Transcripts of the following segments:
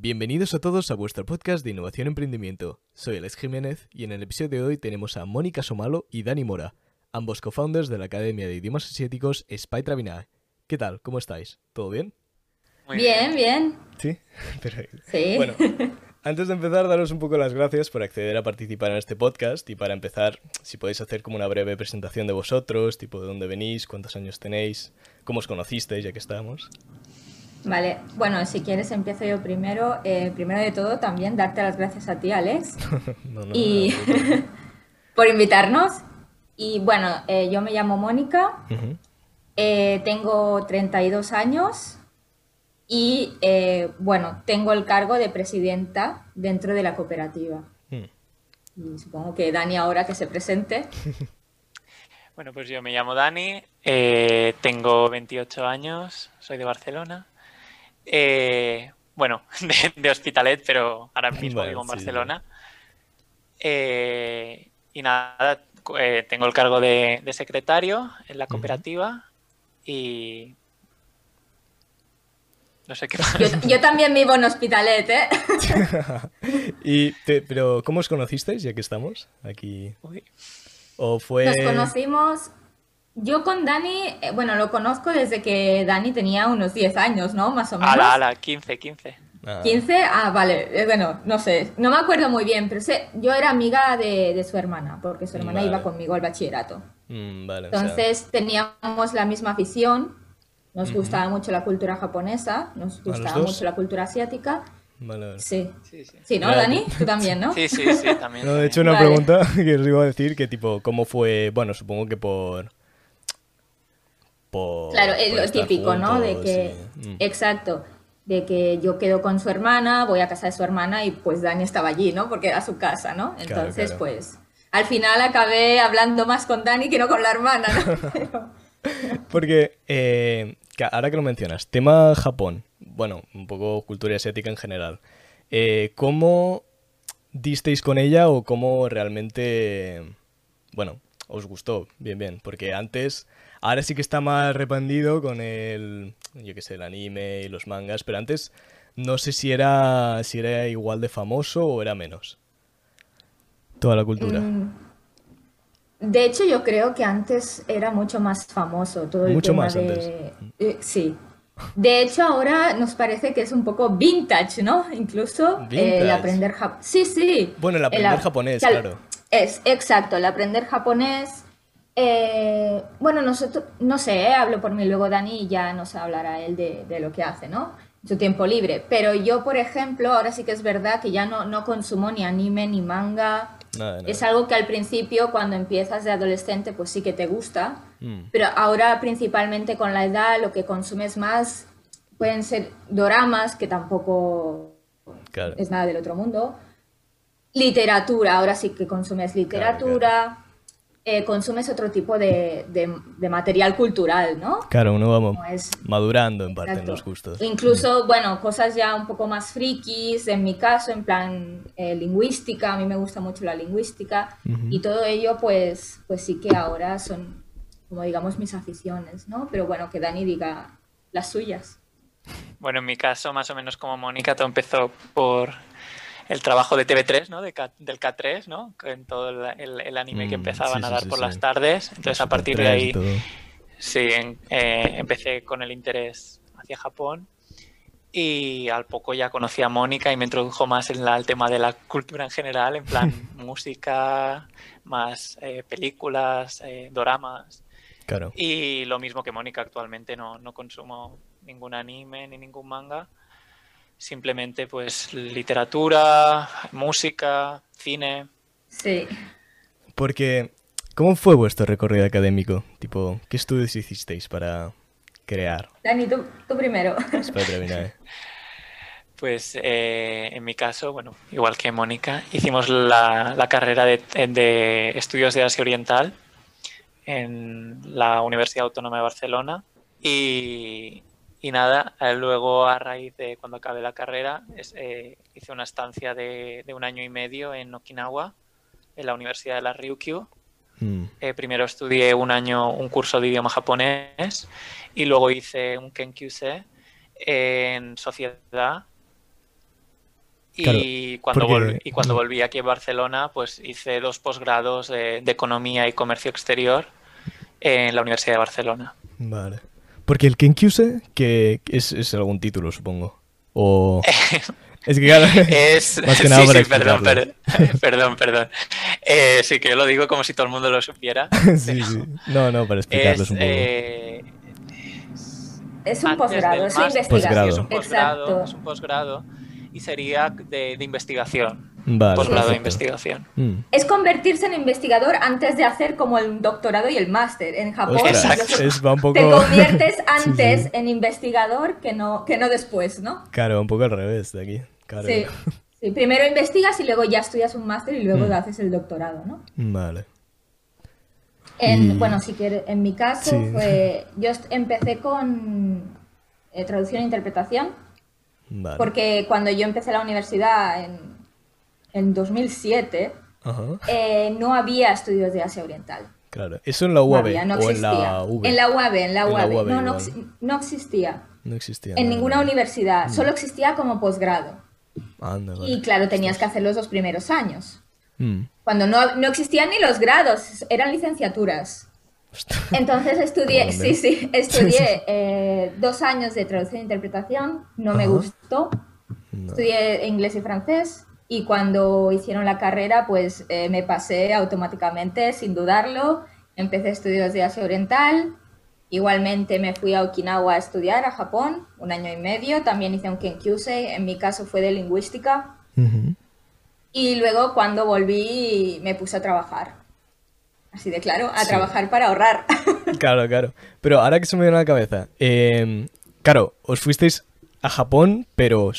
Bienvenidos a todos a vuestro podcast de Innovación y Emprendimiento. Soy Alex Jiménez y en el episodio de hoy tenemos a Mónica Somalo y Dani Mora, ambos co-founders de la Academia de Idiomas Asiáticos Spy Binae. ¿Qué tal? ¿Cómo estáis? ¿Todo bien? Muy bien, bien. Sí, perfecto. Sí. Bueno, antes de empezar, daros un poco las gracias por acceder a participar en este podcast y para empezar, si podéis hacer como una breve presentación de vosotros, tipo de dónde venís, cuántos años tenéis, cómo os conocisteis ya que estamos. Vale, bueno, si quieres empiezo yo primero. Eh, primero de todo, también darte las gracias a ti, Alex, no, no, y no, por invitarnos. Y bueno, eh, yo me llamo Mónica, Ujú. eh, tengo 32 años y eh, bueno, tengo el cargo de presidenta dentro de la cooperativa. Mm. Y supongo que Dani ahora que se presente. Bueno, pues yo me llamo Dani, eh, tengo 28 años, soy de Barcelona. Eh, bueno, de, de Hospitalet, pero ahora mismo Vale, vivo en sí. Barcelona. Eh, y nada, eh, tengo el cargo de, de secretario en la cooperativa y... No sé qué más. Yo, yo también vivo en Hospitalet, ¿eh? y te- pero, ¿cómo os conocisteis ya que estamos aquí? Uy, ¿O fue...? Nos conocimos, yo con Dani, eh, bueno, lo conozco desde que Dani tenía unos 10 años, ¿no? Más o menos. ala, ala, 15, 15. Ah, 15, ah, vale, eh, bueno, no sé, no me acuerdo muy bien, pero sé, yo era amiga de, de su hermana, porque su hermana Vale. iba conmigo al bachillerato. mm, vale, o sea, Entonces teníamos la misma afición, nos gustaba mucho la cultura japonesa, nos gustaba mucho la cultura asiática. vale, vale. Sí, Sí, sí. sí, ¿no, Vale. Dani? Tú también, ¿no? Sí, sí, sí, también. No, de hecho, una Vale. pregunta que os iba a decir, que tipo, ¿cómo fue? Bueno, supongo que por... por Claro, es por lo típico, ¿no? De que, mm. exacto, de que yo quedo con su hermana, voy a casa de su hermana y pues Dani estaba allí, ¿no? Porque era su casa, ¿no? Entonces, claro. pues, al final acabé hablando más con Dani que no con la hermana, ¿no? Pero- Porque, eh, que ahora que lo mencionas, tema Japón, bueno, un poco cultura asiática en general, eh, ¿cómo disteis con ella o cómo realmente, bueno, os gustó? Bien, bien, porque antes, ahora sí que está más repandido con el, yo qué sé, el anime y los mangas, pero antes no sé si era, si era igual de famoso o era menos. Toda la cultura. Mm, De hecho, yo creo que antes era mucho más famoso todo el Mucho tema más de... antes. Eh, sí. De hecho, ahora nos parece que es un poco vintage, ¿no? Incluso eh, el Vintage. aprender japonés. Sí, sí. Bueno, el aprender ap- japonés, claro. Es, exacto, el aprender japonés. Eh, bueno, nosotros, no sé, eh, hablo por mí, luego Dani ya nos hablará él de, de lo que hace, ¿no? Su tiempo libre. Pero yo, por ejemplo, ahora sí que es verdad que ya no, no consumo ni anime ni manga. Es algo que al principio, cuando empiezas de adolescente, pues sí que te gusta, Mm. pero ahora principalmente con la edad lo que consumes más pueden ser doramas, que tampoco Claro. es nada del otro mundo, literatura, ahora sí que consumes literatura, eh, consumes otro tipo de, de- de material cultural, ¿no? Claro, uno va es- madurando en parte en los gustos. Incluso, bueno, cosas ya un poco más frikis, en mi caso, en plan eh, lingüística, a mí me gusta mucho la lingüística Ujú. y todo ello, pues, pues sí que ahora son, como digamos, mis aficiones, ¿no? Pero bueno, que Dani diga las suyas. Bueno, en mi caso, más o menos como Mónica, todo empezó por el trabajo de TV3, ¿no? De K- del K3, ¿no? Con todo el, el- el anime que Mm, empezaban sí, a dar sí, por sí. las tardes. Entonces, a partir de 3 y ahí, sí, en- eh, empecé con el interés hacia Japón. Y al poco ya conocí a Mónica y me introdujo más en la- el tema de la cultura en general, en plan música, más eh, películas, eh, doramas. Claro. Y lo mismo que Mónica, actualmente no, no consumo ningún anime ni ningún manga. Simplemente pues literatura, música, cine. Sí. Porque, ¿cómo fue vuestro recorrido académico? Tipo, ¿qué estudios hicisteis para crear Dani, tú, tú primero. Binae? Pues eh, en mi caso, bueno, igual que Mónica, hicimos la, la carrera de, de estudios de Asia Oriental en la Universidad Autónoma de Barcelona y, y nada, luego a raíz de cuando acabé la carrera es- eh, hice una estancia de, de un año y medio en Okinawa, en la Universidad de la Ryukyu. Mm, Eh, primero estudié un año un curso de idioma japonés y luego hice un Kenkyuse en sociedad Y, cuando y cuando volví aquí a Barcelona, pues hice dos posgrados de, Economía y Comercio Exterior en la Universidad de Barcelona. Vale. Porque el Kenkyuse, que es, es algún título, supongo. O... Es que claro, es... Más que nada sí, sí, perdón, perdón, perdón. Eh, sí, que yo lo digo como si todo el mundo lo supiera. sí, sí. No, no, para explicarles un poco. Eh, es un posgrado, es una investigación. Es un posgrado, es un posgrado y sería de, investigación. Posgrado de investigación. Mm. Es convertirse en investigador antes de hacer como el doctorado y el máster. En Japón es, un poco... te conviertes antes en investigador que no, que no después, ¿no? Claro, un poco al revés de aquí. Sí. primero investigas y luego ya estudias un máster y luego mm. haces el doctorado, ¿no? Vale. Bueno, si quieres, en mi caso fue, yo empecé con eh, traducción e interpretación, porque cuando yo empecé la universidad en, en 2007, eh, no había estudios de Asia Oriental. Claro, eso en la UAB no o en la UAB. En la UAB, en la UAB. no, no, existía. No existía. En ninguna universidad, mm. solo existía como posgrado. Y claro, tenías que hacer los dos primeros años. Mm. Cuando no, existían ni los grados, eran licenciaturas. Entonces estudié, sí, sí, estudié eh, dos años de traducción e interpretación, no me gustó. Estudié inglés y francés y cuando hicieron la carrera, pues eh, me pasé automáticamente, sin dudarlo. Empecé estudios de Asia Oriental. Igualmente me fui a Okinawa a estudiar, a Japón, un año y medio. También hice un Kenkyusei, en mi caso fue de lingüística. Y luego cuando volví me puse a trabajar. Así de claro, a trabajar para ahorrar. Claro, claro. Pero ahora que se me viene a la cabeza, em, claro, os fuisteis a Japón, pero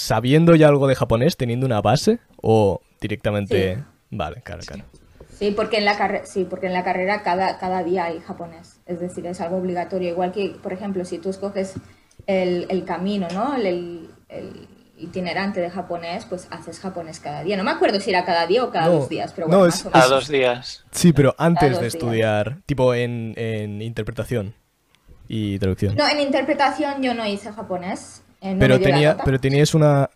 sabiendo ya algo de japonés, teniendo una base o directamente... Vale, claro, claro. Sí, porque en la, carrera sí, porque en la carrera cada, cada día hay japonés. Es decir, es algo obligatorio. Igual que, por ejemplo, si tú escoges el, el camino, ¿no? el, el itinerante de japonés, pues haces japonés cada día. No me acuerdo si era cada día o cada dos días, pero bueno, no, Cada dos días. Sí, pero antes de estudiar, tipo en, interpretación y traducción. No, en interpretación yo no hice japonés. Pero, tenía, pero tenías una...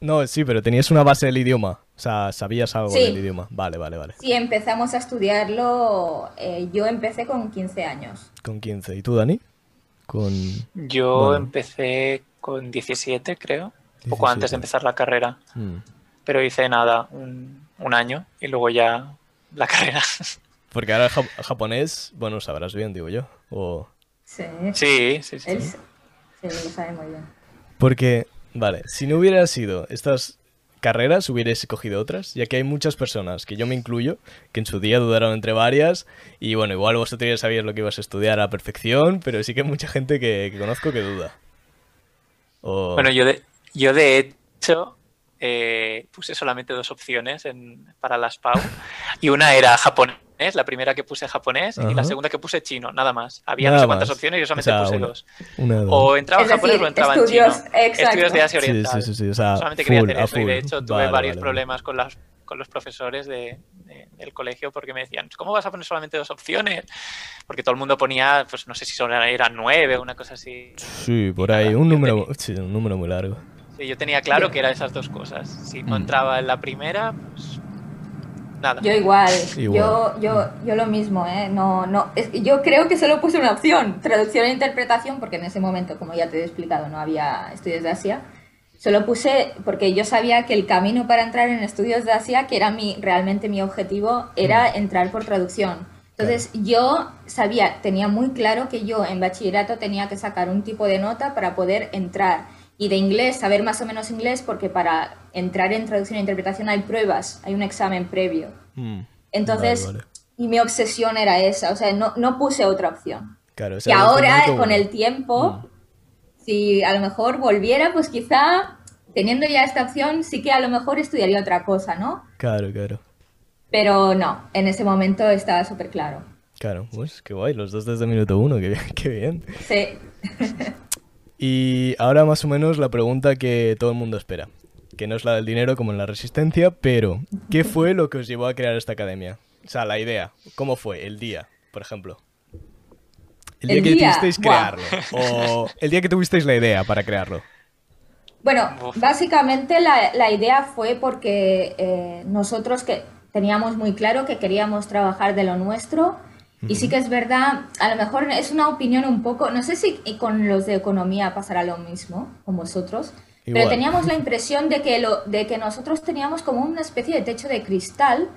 No, sí, pero tenías una base del idioma. O sea, sabías algo del idioma. Vale, vale, vale. Sí, empezamos a estudiarlo. Eh, yo empecé con 15 años. Con 15. ¿Y tú, Dani? Con... Yo empecé con 17, creo poco antes de empezar la carrera. Mm. Pero hice nada, un, año y luego ya la carrera. Porque ahora el japonés, bueno, sabrás bien, digo yo. O... Sí. Sí, sí, sí. sí, lo sabe muy bien. Porque, vale, si no hubiera sido estas carreras, hubierais cogido otras, ya que hay muchas personas, que yo me incluyo, que en su día dudaron entre varias, y bueno, igual vosotros ya sabíais lo que ibas a estudiar a perfección, pero sí que hay mucha gente que, conozco que duda. Bueno, yo de, yo de hecho eh, puse solamente dos opciones para las PAU y una era japonés, la primera que puse japonés y la segunda que puse chino, nada más. Había no sé cuántas opciones y yo solamente puse dos. o entraba en japonés o entraba en chino. Estudios de Asia Oriental. Sí, sí, sí, solamente quería hacer eso y de hecho tuve varios problemas con las con los profesores de, del colegio porque me decían, ¿cómo vas a poner solamente dos opciones? Porque todo el mundo ponía, pues no sé si eran nueve o una cosa así. Sí, por ahí, un número, sí, un número muy largo yo tenía claro que eran esas dos cosas. Si no mm. entraba en la primera, pues nada. Yo igual, Yo, yo, yo lo mismo, ¿eh? No, no, yo creo que solo puse una opción, traducción e interpretación, porque en ese momento, como ya te he explicado, no había estudios de Asia. Solo puse porque yo sabía que el camino para entrar en estudios de Asia, que era mi, realmente mi objetivo, era mm. entrar por traducción. Entonces yo sabía, tenía muy claro que yo en bachillerato tenía que sacar un tipo de nota para poder entrar y de inglés, saber más o menos inglés, porque para entrar en traducción e interpretación hay pruebas, hay un examen previo. Mm. Entonces, y mi obsesión era esa, o sea, no, no puse otra opción. Claro, y ahora, con el tiempo, mm. si a lo mejor volviera, pues quizá, teniendo ya esta opción, sí que a lo mejor estudiaría otra cosa, ¿no? Claro, claro. Pero no, en ese momento estaba súper claro. Claro, pues qué guay, los dos desde minuto uno, qué bien. Qué bien. Sí. Y ahora más o menos la pregunta que todo el mundo espera, que no es la del dinero como en la resistencia, pero ¿qué fue lo que os llevó a crear esta academia? O sea, la idea, ¿cómo fue? El día, por ejemplo. El día que tuvisteis crearlo. O el día que tuvisteis la idea para crearlo. Bueno, básicamente la, la idea fue porque eh, nosotros que teníamos muy claro que queríamos trabajar de lo nuestro y sí que es verdad, a lo mejor es una opinión un poco, no sé si con los de economía pasará lo mismo con vosotros, pero teníamos la impresión de que, lo, de que nosotros teníamos como una especie de techo de cristal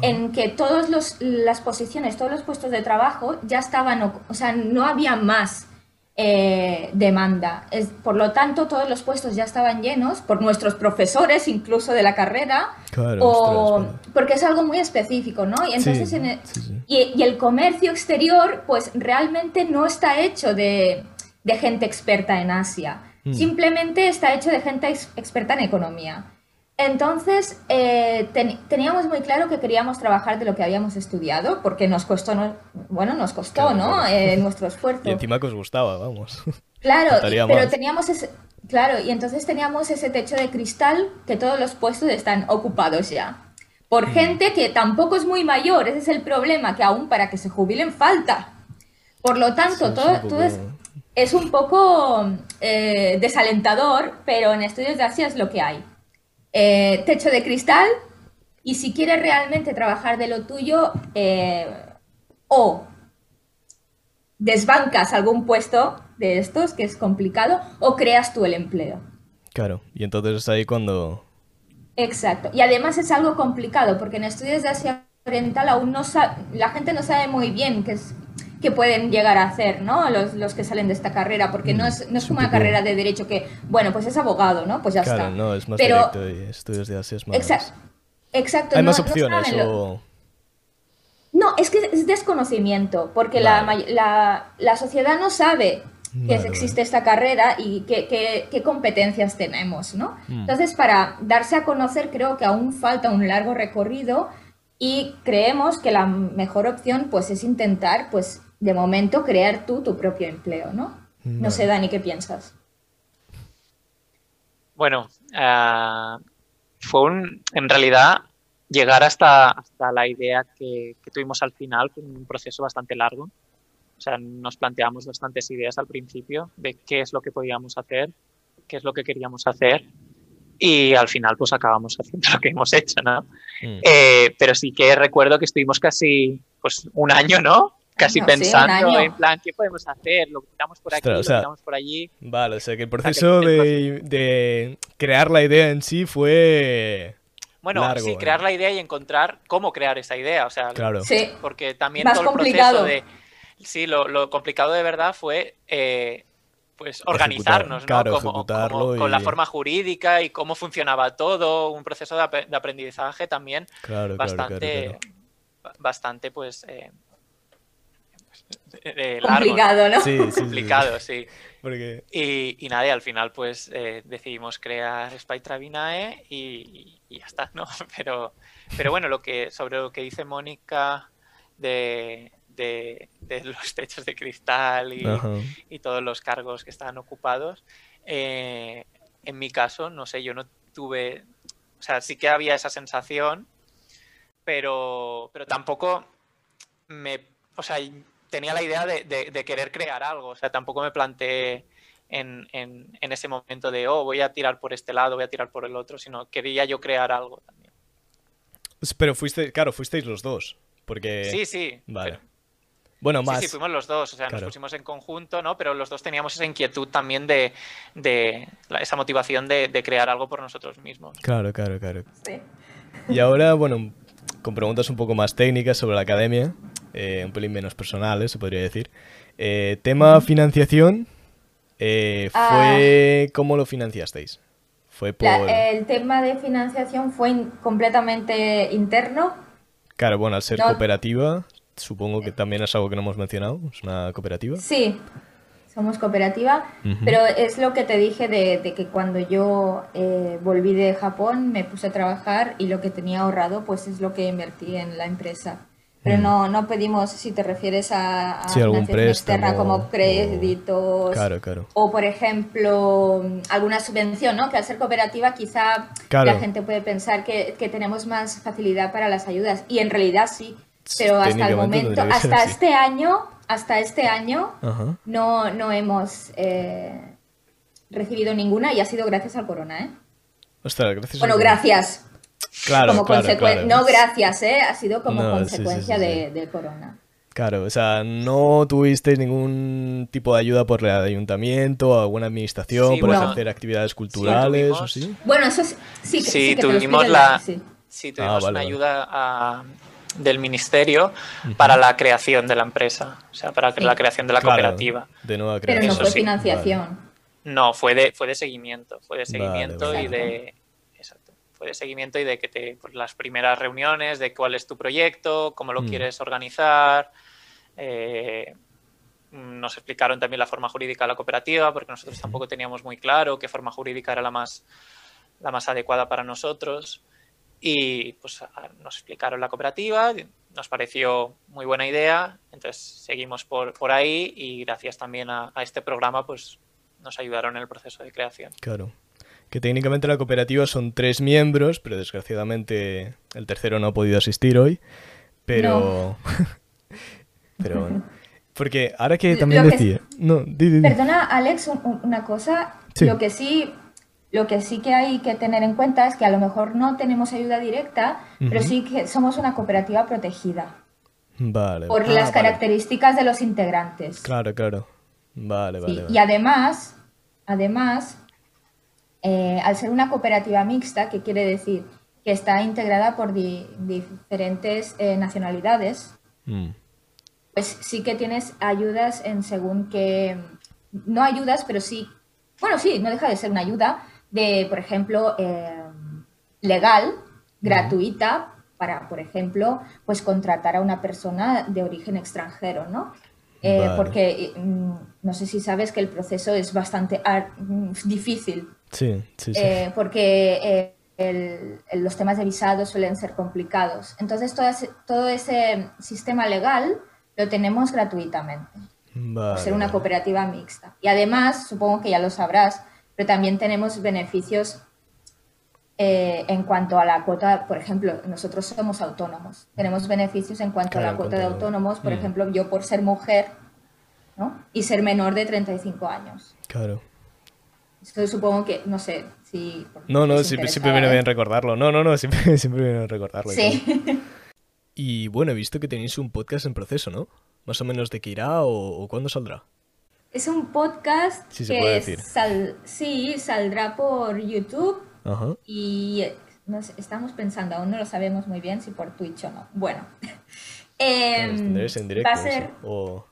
en que todas las posiciones, todos los puestos de trabajo ya estaban, o sea, no había más eh, demanda. Es, por lo tanto, todos los puestos ya estaban llenos por nuestros profesores, incluso de la carrera, Claro, o, ostras, porque es algo muy específico, ¿no? Y entonces Sí, en el- sí, sí. Y, y el comercio exterior, pues realmente no está hecho de, de gente experta en Asia. Mm. Simplemente está hecho de gente ex- experta en economía. Entonces, eh, ten- teníamos muy claro que queríamos trabajar de lo que habíamos estudiado, porque nos costó, no- bueno, nos costó, Claro, ¿no? claro. Eh, nuestro esfuerzo. Y encima que os gustaba, vamos. Claro, y- pero teníamos ese, claro, y entonces teníamos ese techo de cristal que todos los puestos están ocupados ya. Por Mm. gente que tampoco es muy mayor, ese es el problema, que aún para que se jubilen falta. Por lo tanto, Sí, todo, es un poco eh, desalentador, pero en estudios de Asia es lo que hay. Eh, techo de cristal, y si quieres realmente trabajar de lo tuyo, eh, o desbancas algún puesto de estos, que es complicado, o creas tú el empleo. Claro, y entonces es ahí cuando... Exacto. Y además es algo complicado, porque en estudios de Asia Oriental aún no la gente no sabe muy bien qué, es, qué pueden llegar a hacer, ¿no? Los, los que salen de esta carrera, porque no es, no es una carrera de derecho que, bueno, pues es abogado, ¿no? Pues ya Claro, está. no, es más Pero- directo y estudios de Asia es más... Exacto. Exacto. Hay no- más no opciones lo- o... No, es que es desconocimiento, porque la, Vale. la, la sociedad no sabe que Vale, existe esta carrera y qué competencias tenemos, ¿no? Mm. Entonces, para darse a conocer, creo que aún falta un largo recorrido y creemos que la mejor opción, pues, es intentar, pues, de momento, crear tú tu propio empleo, ¿no? No sé, Vale. Dani, ¿qué piensas? Bueno, ah, fue un, en realidad llegar hasta, hasta la idea que, que tuvimos al final fue un proceso bastante largo. O sea, nos planteamos bastantes ideas al principio de qué es lo que podíamos hacer, qué es lo que queríamos hacer y al final pues acabamos haciendo lo que hemos hecho, ¿no? Mm. Eh, pero sí que recuerdo que estuvimos casi pues un año, ¿no? Casi pensando en plan, ¿qué podemos hacer? Lo tiramos por aquí, Ostras, o sea, lo tiramos por allí. Vale, o sea que el sea, que proceso de, de crear la idea en sí fue... Bueno, largo, sí, ¿eh? crear la idea y encontrar cómo crear esa idea. O sea, Claro. Sí. porque también Más todo el complicado. proceso de. Sí, lo, lo complicado de verdad fue eh, pues organizarnos, claro, ¿no? Como- como con la forma jurídica y cómo funcionaba todo, un proceso de, ap- de aprendizaje también Claro, claro, bastante, claro, claro. ba- bastante, pues, eh, Complicado, ¿no? Sí, sí, sí, sí. complicado, sí. Porque... Y, y nada, y al final pues eh, decidimos crear Spytra Vinae y, ya está, ¿no? Pero, pero bueno, lo que, sobre lo que dice Mónica de, de- de los techos de cristal y todos los cargos que estaban ocupados, eh, en mi caso, no sé, yo no tuve, o sea, sí que había esa sensación, pero, pero tampoco me, o sea, tenía la idea de, de- de querer crear algo, o sea, tampoco me planteé en, en- en ese momento de, oh, voy a tirar por este lado, voy a tirar por el otro, sino quería yo crear algo también. Pero fuiste, claro, fuisteis los dos. Porque... Sí, sí. Vale. pero- Bueno, Sí, más... sí, fuimos los dos, o sea, Claro. nos pusimos en conjunto, ¿no? Pero los dos teníamos esa inquietud también de, esa motivación de, de crear algo por nosotros mismos. Claro, claro, claro. Sí. Y ahora, bueno, con preguntas un poco más técnicas sobre la academia, eh, un pelín menos personales, se podría decir. Eh, tema financiación, eh, ¿fue cómo lo financiasteis? ¿Fue por...? La- el tema de financiación fue in- completamente interno. Claro, bueno, al ser no- cooperativa, supongo que también es algo que no hemos mencionado, es una cooperativa. Sí, somos cooperativa, pero es lo que te dije de, de que cuando yo eh, volví de Japón me puse a trabajar y lo que tenía ahorrado pues es lo que invertí en la empresa. Pero Mm. no, no pedimos, si te refieres a, a Sí, algún financiación externa préstamo como o- créditos Claro, claro. o por ejemplo alguna subvención, ¿no? Que al ser cooperativa quizá Claro. la gente puede pensar que, que tenemos más facilidad para las ayudas y en realidad sí, pero hasta el momento, hasta así. este año, hasta este año Ajá. no, no hemos eh, recibido ninguna y ha sido gracias al corona, ¿eh? Ostras, gracias. Bueno, gracias. Claro, como claro, consecu- claro. No gracias, ¿eh? Ha sido como No, sí, sí, consecuencia sí, sí. de- corona. Claro, o sea, no tuvisteis ningún tipo de ayuda por el ayuntamiento, alguna administración, Sí, por bueno. hacer actividades culturales o tuvimos. sí. Bueno, eso sí, sí, que- Sí, sí que tuvimos la- sí. Sí, tuvimos Ah, vale, una vale. ayuda ah, del ministerio para la creación de la empresa, o sea, para Sí. la creación de la Claro, cooperativa. de nueva Pero creación. no Eso fue sí. financiación. No, fue de, fue de seguimiento, fue de seguimiento vale. y de... De seguimiento y de que te, pues, las primeras reuniones, de cuál es tu proyecto, cómo lo Mm. quieres organizar. eh, nos explicaron también la forma jurídica de la cooperativa, porque nosotros tampoco teníamos muy claro qué forma jurídica era la más, la más adecuada para nosotros. Y pues nos explicaron la cooperativa, nos pareció muy buena idea, entonces seguimos por, por ahí y gracias también a, a este programa pues nos ayudaron en el proceso de creación. Claro. Que técnicamente la cooperativa son tres miembros, pero desgraciadamente el tercero no ha podido asistir hoy. Pero. pero bueno. Porque ahora que Lo también que- decía. No, di, di, di. Perdona, Alex, un- un- una cosa. Sí. Lo que sí, lo que sí que hay que tener en cuenta es que a lo mejor no tenemos ayuda directa, pero sí que somos una cooperativa protegida Vale. por Ah, las vale. características de los integrantes. Claro, claro. Vale, Sí, vale. Y vale. además, además, eh, al ser una cooperativa mixta, que quiere decir que está integrada por di- diferentes eh, nacionalidades, Mm, pues sí que tienes ayudas en según que, no ayudas, pero sí, bueno, sí, no deja de ser una ayuda de, por ejemplo, eh, legal, gratuita, para, por ejemplo, pues contratar a una persona de origen extranjero, ¿no? Eh, Vale. Porque mm, no sé si sabes que el proceso es bastante mm, difícil, Sí, sí, sí. eh, porque eh, el- los temas de visado suelen ser complicados. Entonces, todo ese, todo ese sistema legal lo tenemos gratuitamente, Vale, por ser una cooperativa mixta. Y además, supongo que ya lo sabrás, pero también tenemos beneficios eh, en cuanto a la cuota, por ejemplo, nosotros somos autónomos, tenemos beneficios en cuanto Claro, a la cuota de autónomos, por Mm. ejemplo, yo por ser mujer ¿no? y ser menor de 35 años. Claro. Supongo que, no sé si... No, no, siempre, siempre viene bien recordarlo. No, no, no, siempre, siempre viene bien recordarlo. Sí. Y bueno, he visto que tenéis un podcast en proceso, ¿no? Más o menos de qué irá o, o cuándo saldrá. Es un podcast Sí, se que puede decir. sal- sí, saldrá por YouTube Ajá. y estamos pensando, aún no lo sabemos muy bien si por Twitch o no. Bueno, Em, en directo. va a eso. ser... O...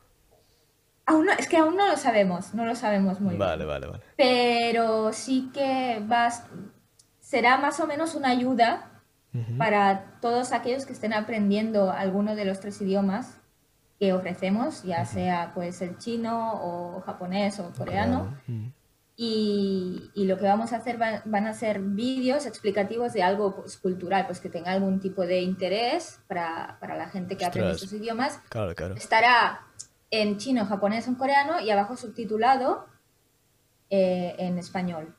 Aún no, es que aún no lo sabemos, no lo sabemos muy Vale, bien. vale, vale. Pero sí que va a- será más o menos una ayuda para todos aquellos que estén aprendiendo alguno de los tres idiomas que ofrecemos, ya sea pues el chino o japonés o coreano. Y, y lo que vamos a hacer va- van a ser vídeos explicativos de algo pues, cultural, pues que tenga algún tipo de interés para, para la gente que aprende esos idiomas. Claro, claro. Estará en chino, japonés o en coreano y abajo subtitulado eh, en español.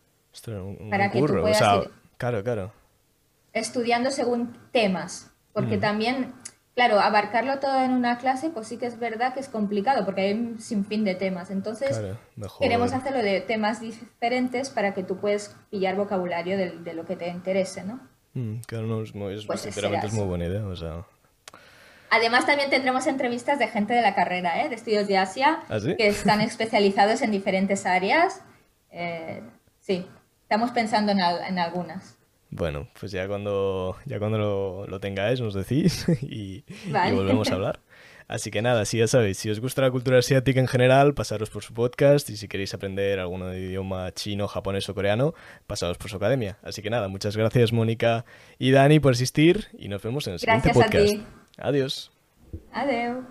Un Para que tú. O puedas sea, ir- claro, claro. estudiando según temas, porque Mm. también, claro, abarcarlo todo en una clase, pues sí que es verdad que es complicado, porque hay un sinfín de temas. Entonces, Claro, queremos hacerlo de temas diferentes para que tú puedas pillar vocabulario de, de lo que te interese, ¿no? Mm, claro, no, es, muy- es- Pues sinceramente es muy buena idea. O sea, Además, también tendremos entrevistas de gente de la carrera, ¿eh? de estudios de Asia, ¿Ah, sí? que están especializados en diferentes áreas. Eh, sí, estamos pensando en, al- en algunas. bueno, pues ya cuando, ya cuando lo, lo tengáis nos decís y, volvemos a hablar. Así que nada, si ya sabéis, si os gusta la cultura asiática en general, pasaros por su podcast y si queréis aprender alguno de idioma chino, japonés o coreano, pasaros por su academia. Así que nada, muchas gracias Mónica y Dani por asistir y nos vemos en el siguiente Gracias a podcast. ti. Adiós. Adeu.